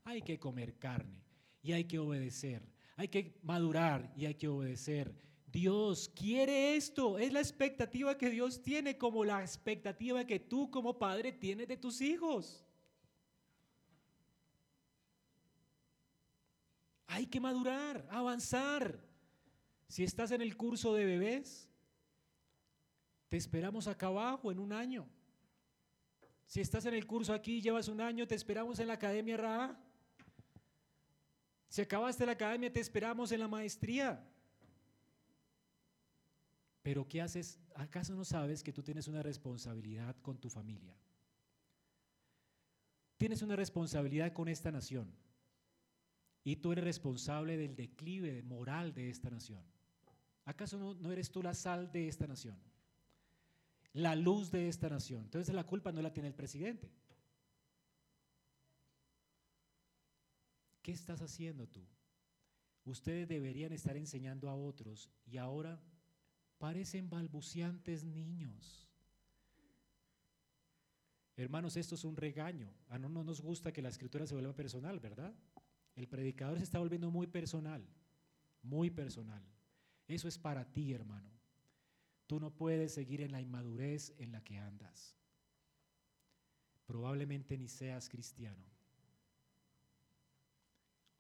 Hay que comer carne y hay que obedecer. Hay que madurar y hay que obedecer. Dios quiere esto. Es la expectativa que Dios tiene como la expectativa que tú como padre tienes de tus hijos. Hay que madurar, avanzar. Si estás en el curso de bebés, te esperamos acá abajo en un año. Si estás en el curso aquí llevas un año, te esperamos en la Academia RA. Si acabaste la academia, te esperamos en la maestría. Pero ¿qué haces? ¿Acaso no sabes que tú tienes una responsabilidad con tu familia? Tienes una responsabilidad con esta nación. Y tú eres responsable del declive moral de esta nación. ¿Acaso no, eres tú la sal de esta nación? La luz de esta nación. Entonces la culpa no la tiene el presidente. ¿Qué estás haciendo tú? Ustedes deberían estar enseñando a otros y ahora parecen balbuceantes niños. Hermanos, esto es un regaño. A no, no nos gusta que la escritura se vuelva personal, ¿verdad? El predicador se está volviendo muy personal, muy personal. Eso es para ti, hermano. Tú no puedes seguir en la inmadurez en la que andas. Probablemente ni seas cristiano.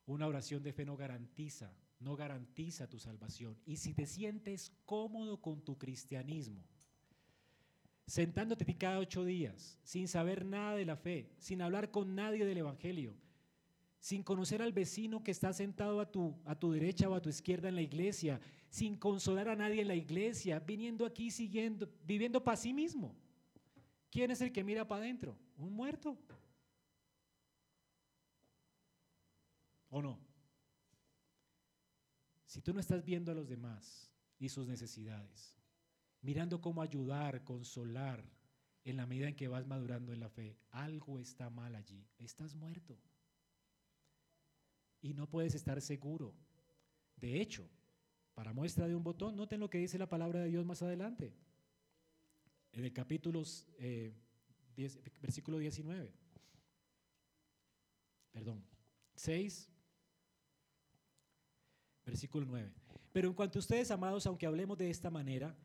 Una oración de fe no garantiza, no garantiza tu salvación. Y si te sientes cómodo con tu cristianismo, sentándote cada ocho días, sin saber nada de la fe, sin hablar con nadie del Evangelio, sin conocer al vecino que está sentado a tu, a tu derecha o a tu izquierda en la iglesia, sin consolar a nadie en la iglesia, viniendo aquí siguiendo, viviendo para sí mismo. ¿Quién es el que mira para adentro? Un muerto. ¿O no? Si tú no estás viendo a los demás y sus necesidades, mirando cómo ayudar, consolar, en la medida en que vas madurando en la fe, algo está mal allí. Estás muerto y no puedes estar seguro. De hecho, para muestra de un botón, noten lo que dice la palabra de Dios más adelante, en el capítulo eh, versículo 19. Perdón, 6, versículo 9. Pero en cuanto a ustedes, amados, aunque hablemos de esta manera,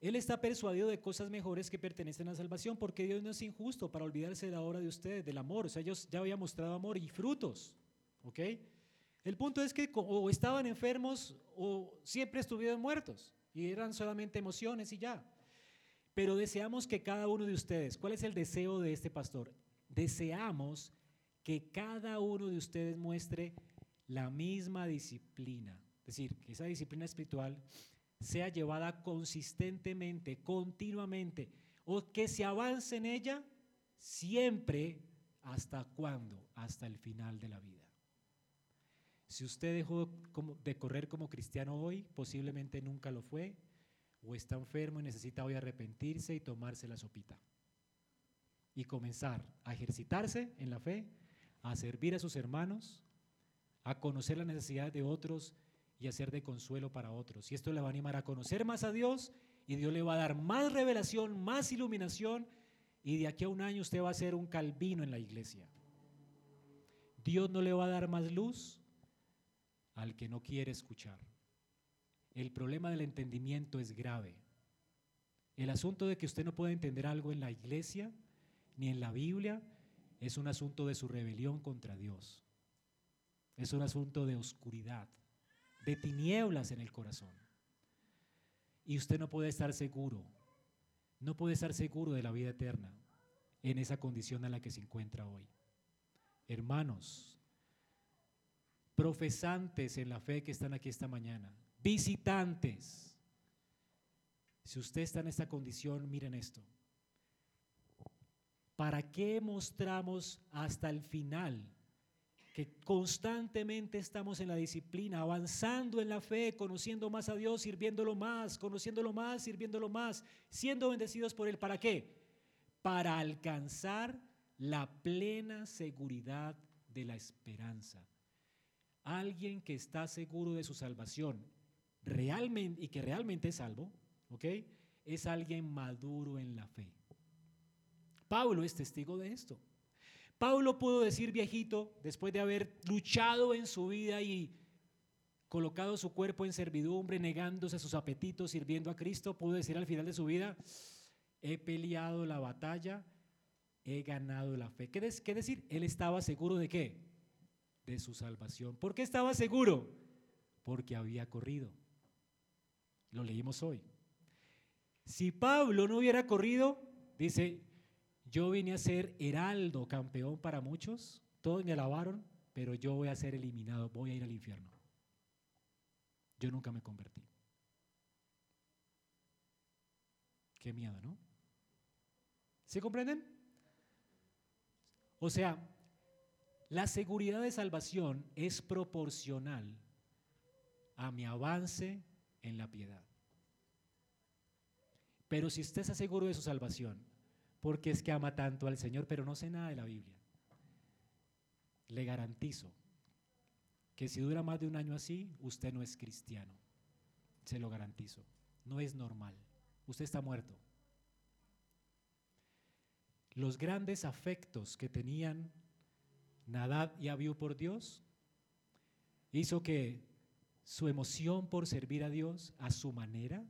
Él está persuadido de cosas mejores que pertenecen a la salvación, porque Dios no es injusto para olvidarse de la obra de ustedes, del amor. O sea, ellos ya había mostrado amor y frutos. ¿Ok? El punto es que o estaban enfermos o siempre estuvieron muertos y eran solamente emociones y ya. Pero deseamos que cada uno de ustedes, ¿cuál es el deseo de este pastor? Deseamos que cada uno de ustedes muestre la misma disciplina. Es decir, que esa disciplina espiritual sea llevada consistentemente, continuamente, o que se avance en ella siempre, ¿hasta cuándo? Hasta el final de la vida. Si usted dejó de correr como cristiano hoy, posiblemente nunca lo fue, o está enfermo y necesita hoy arrepentirse y tomarse la sopita. Y comenzar a ejercitarse en la fe, a servir a sus hermanos, a conocer las necesidades de otros y a ser de consuelo para otros. Y esto le va a animar a conocer más a Dios y Dios le va a dar más revelación, más iluminación y de aquí a un año usted va a ser un calvino en la iglesia. Dios no le va a dar más luz, al que no quiere escuchar. El problema del entendimiento es grave. El asunto de que usted no puede entender algo en la iglesia ni en la Biblia es un asunto de su rebelión contra Dios. Es un asunto de oscuridad, de tinieblas en el corazón. Y usted no puede estar seguro, no puede estar seguro de la vida eterna en esa condición en la que se encuentra hoy. Hermanos, profesantes en la fe que están aquí esta mañana, visitantes. Si usted está en esta condición, miren esto. ¿Para qué mostramos hasta el final que constantemente estamos en la disciplina, avanzando en la fe, conociendo más a Dios, sirviéndolo más, conociéndolo más, sirviéndolo más, siendo bendecidos por Él? ¿Para qué? Para alcanzar la plena seguridad de la esperanza Alguien que está seguro de su salvación realmente y que realmente es salvo, ¿ok? Es alguien maduro en la fe. Pablo es testigo de esto. Pablo pudo decir viejito, después de haber luchado en su vida y colocado su cuerpo en servidumbre, negándose a sus apetitos, sirviendo a Cristo, pudo decir al final de su vida, he peleado la batalla, he ganado la fe. ¿Qué, decir? Él estaba seguro de qué? De su salvación. ¿Por qué estaba seguro? Porque había corrido. Lo leímos hoy. Si Pablo no hubiera corrido, dice, yo vine a ser heraldo, campeón para muchos, todos me alabaron, pero yo voy a ser eliminado, voy a ir al infierno. Yo nunca me convertí. Qué miedo, ¿no? ¿Se comprenden? O sea, la seguridad de salvación es proporcional a mi avance en la piedad. Pero si usted está seguro de su salvación, porque es que ama tanto al Señor, pero no sé nada de la Biblia, le garantizo que si dura más de un año así, usted no es cristiano. Se lo garantizo. No es normal. Usted está muerto. Los grandes afectos que tenían Nadab y Abiú por Dios hizo que su emoción por servir a Dios a su manera,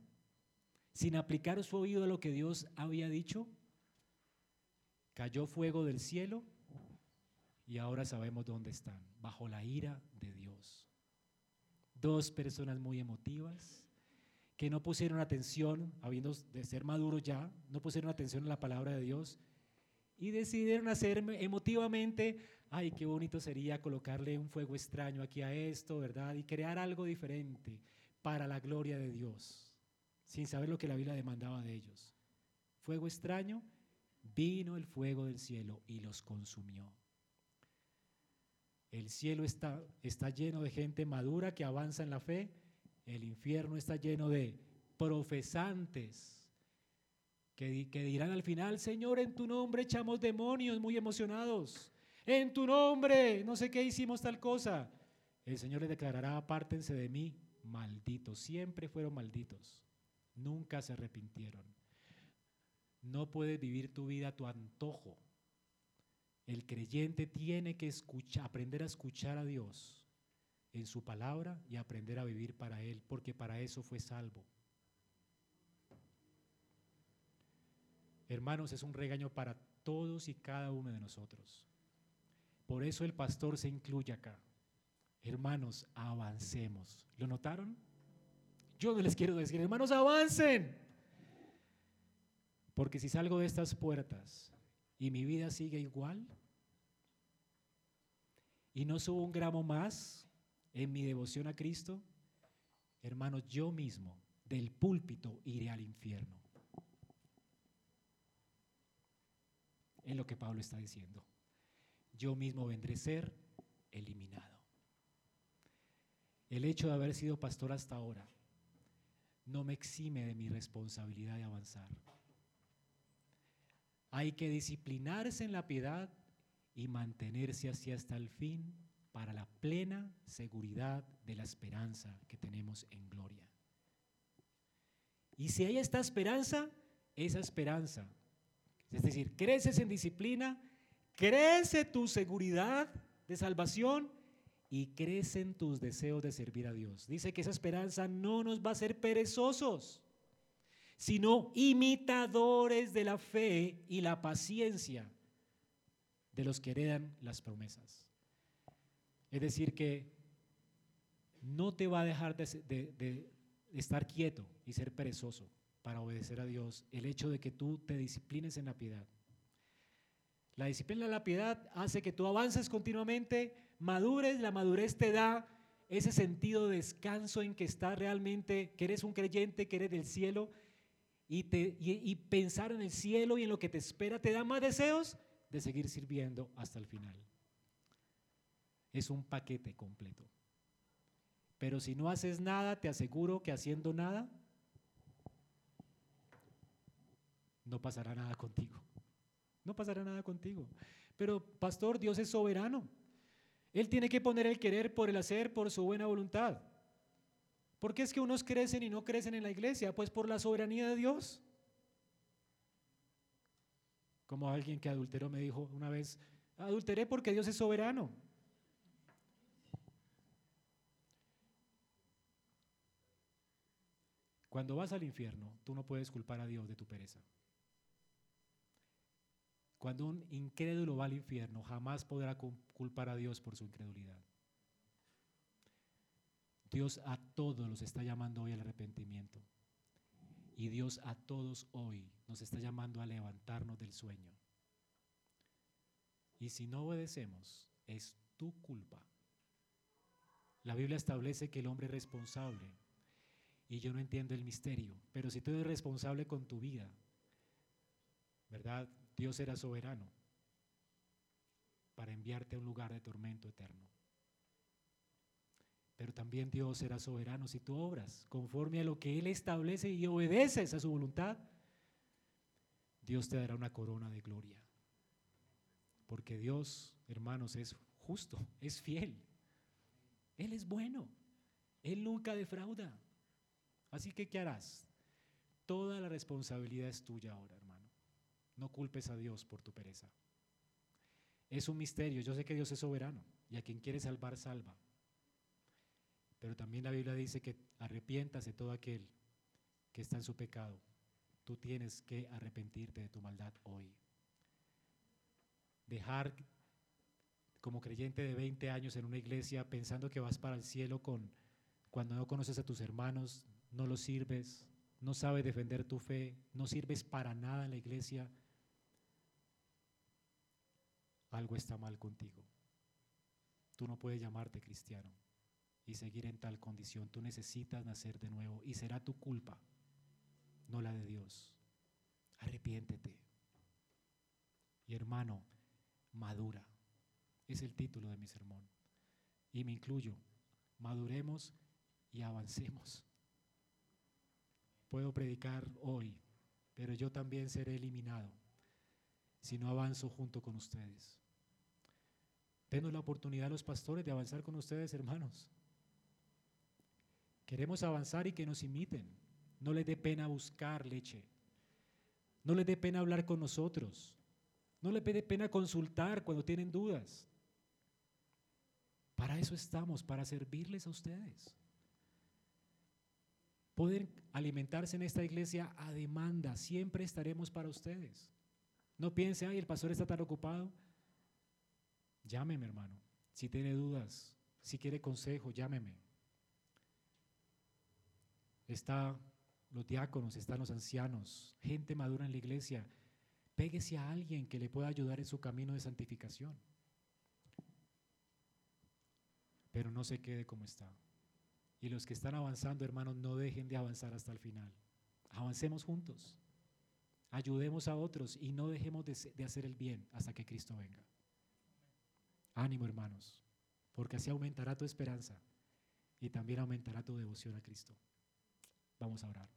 sin aplicar su oído a lo que Dios había dicho, cayó fuego del cielo y ahora sabemos dónde están, bajo la ira de Dios. Dos personas muy emotivas que no pusieron atención, habiendo de ser maduros ya, no pusieron atención a la palabra de Dios y decidieron hacer emotivamente, ay, qué bonito sería colocarle un fuego extraño aquí a esto, ¿verdad? Y crear algo diferente para la gloria de Dios, sin saber lo que la Biblia demandaba de ellos. Fuego extraño, vino el fuego del cielo y los consumió. El cielo está, está lleno de gente madura que avanza en la fe, el infierno está lleno de profesantes que, dirán al final, Señor, en tu nombre echamos demonios muy emocionados. En tu nombre, no sé qué hicimos tal cosa. El Señor les declarará, apártense de mí, malditos. Siempre fueron malditos. Nunca se arrepintieron. No puedes vivir tu vida a tu antojo. El creyente tiene que escuchar, aprender a escuchar a Dios en su palabra y aprender a vivir para Él, porque para eso fue salvo. Hermanos, es un regaño para todos y cada uno de nosotros. Por eso el pastor se incluye acá. Hermanos, avancemos. ¿Lo notaron? Yo no les quiero decir, hermanos, avancen. Porque si salgo de estas puertas y mi vida sigue igual y no subo un gramo más en mi devoción a Cristo, hermanos, yo mismo del púlpito iré al infierno. en lo que Pablo está diciendo. Yo mismo vendré a ser eliminado. El hecho de haber sido pastor hasta ahora no me exime de mi responsabilidad de avanzar. Hay que disciplinarse en la piedad y mantenerse así hasta el fin para la plena seguridad de la esperanza que tenemos en gloria. Y si hay esta esperanza, esa esperanza es decir, creces en disciplina, crece tu seguridad de salvación y crecen tus deseos de servir a Dios. Dice que esa esperanza no nos va a hacer perezosos, sino imitadores de la fe y la paciencia de los que heredan las promesas. Es decir, que no te va a dejar de, de estar quieto y ser perezoso para obedecer a Dios el hecho de que tú te disciplines en la piedad. La disciplina en la piedad hace que tú avances continuamente, madures, la madurez te da ese sentido de descanso en que estás realmente, que eres un creyente, que eres del cielo, y, pensar en el cielo y en lo que te espera te da más deseos de seguir sirviendo hasta el final. Es un paquete completo. Pero si no haces nada, te aseguro que haciendo nada, no pasará nada contigo. No pasará nada contigo. Pero, pastor, Dios es soberano. Él tiene que poner el querer por el hacer, por su buena voluntad. ¿Por qué es que unos crecen y no crecen en la iglesia? Pues por la soberanía de Dios. Como alguien que adulteró me dijo una vez, adulteré porque Dios es soberano. Cuando vas al infierno, tú no puedes culpar a Dios de tu pereza. Cuando un incrédulo va al infierno, jamás podrá culpar a Dios por su incredulidad. Dios a todos los está llamando hoy al arrepentimiento. Y Dios a todos hoy nos está llamando a levantarnos del sueño. Y si no obedecemos, es tu culpa. La Biblia establece que el hombre es responsable y yo no entiendo el misterio. Pero si tú eres responsable con tu vida, ¿verdad? Dios era soberano para enviarte a un lugar de tormento eterno. Pero también Dios era soberano si tú obras conforme a lo que Él establece y obedeces a su voluntad. Dios te dará una corona de gloria. Porque Dios, hermanos, es justo, es fiel. Él es bueno. Él nunca defrauda. Así que, ¿qué harás? Toda la responsabilidad es tuya ahora, hermano. No culpes a Dios por tu pereza. Es un misterio. Yo sé que Dios es soberano y a quien quiere salvar, salva. Pero también la Biblia dice que arrepientas de todo aquel que está en su pecado. Tú tienes que arrepentirte de tu maldad hoy. Dejar como creyente de 20 años en una iglesia pensando que vas para el cielo con cuando no conoces a tus hermanos, no lo sirves, no sabes defender tu fe, no sirves para nada en la iglesia, algo está mal contigo. Tú no puedes llamarte cristiano y seguir en tal condición. Tú necesitas nacer de nuevo y será tu culpa, no la de Dios. Arrepiéntete. Y hermano, madura. Es el título de mi sermón. Y me incluyo. Maduremos y avancemos puedo predicar hoy, pero yo también seré eliminado si no avanzo junto con ustedes. Denos la oportunidad a los pastores de avanzar con ustedes, hermanos. Queremos avanzar y que nos imiten. No les dé pena buscar leche. No les dé pena hablar con nosotros. No les dé pena consultar cuando tienen dudas. Para eso estamos, para servirles a ustedes. Poder alimentarse en esta iglesia a demanda, siempre estaremos para ustedes. No piense, ay, el pastor está tan ocupado. Llámeme, hermano. Si tiene dudas, si quiere consejo, llámeme. Está los diáconos, están los ancianos, gente madura en la iglesia. Péguese a alguien que le pueda ayudar en su camino de santificación. Pero no se quede como está. Y los que están avanzando, hermanos, no dejen de avanzar hasta el final. Avancemos juntos. Ayudemos a otros y no dejemos de, hacer el bien hasta que Cristo venga. Ánimo, hermanos, porque así aumentará tu esperanza y también aumentará tu devoción a Cristo. Vamos a orar.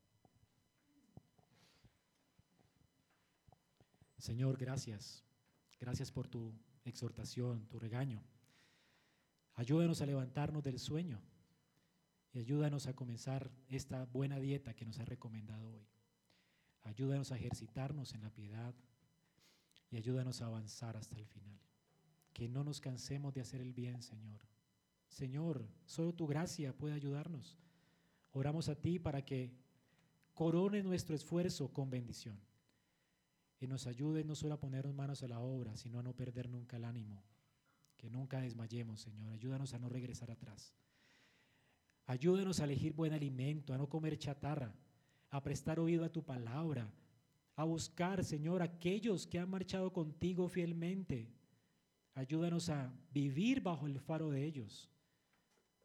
Señor, gracias. Gracias por tu exhortación, tu regaño. Ayúdanos a levantarnos del sueño y ayúdanos a comenzar esta buena dieta que nos ha recomendado hoy. Ayúdanos a ejercitarnos en la piedad y ayúdanos a avanzar hasta el final. Que no nos cansemos de hacer el bien, Señor. Señor, solo tu gracia puede ayudarnos. Oramos a ti para que corone nuestro esfuerzo con bendición y nos ayude no solo a ponernos manos a la obra, sino a no perder nunca el ánimo. Que nunca desmayemos, Señor. Ayúdanos a no regresar atrás. Ayúdanos a elegir buen alimento, a no comer chatarra, a prestar oído a tu palabra, a buscar, Señor, aquellos que han marchado contigo fielmente. Ayúdanos a vivir bajo el faro de ellos.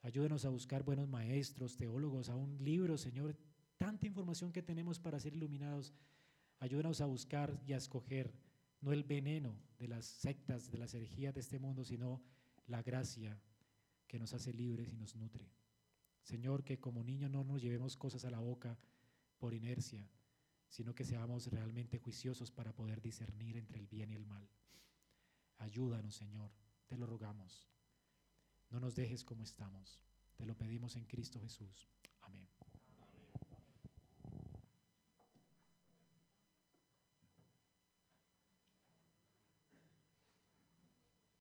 Ayúdanos a buscar buenos maestros, teólogos, a un libro, Señor. Tanta información que tenemos para ser iluminados. Ayúdanos a buscar y a escoger no el veneno de las sectas, de las herejías de este mundo, sino la gracia que nos hace libres y nos nutre. Señor, que como niños no nos llevemos cosas a la boca por inercia, sino que seamos realmente juiciosos para poder discernir entre el bien y el mal. Ayúdanos, Señor, te lo rogamos. No nos dejes como estamos. Te lo pedimos en Cristo Jesús. Amén.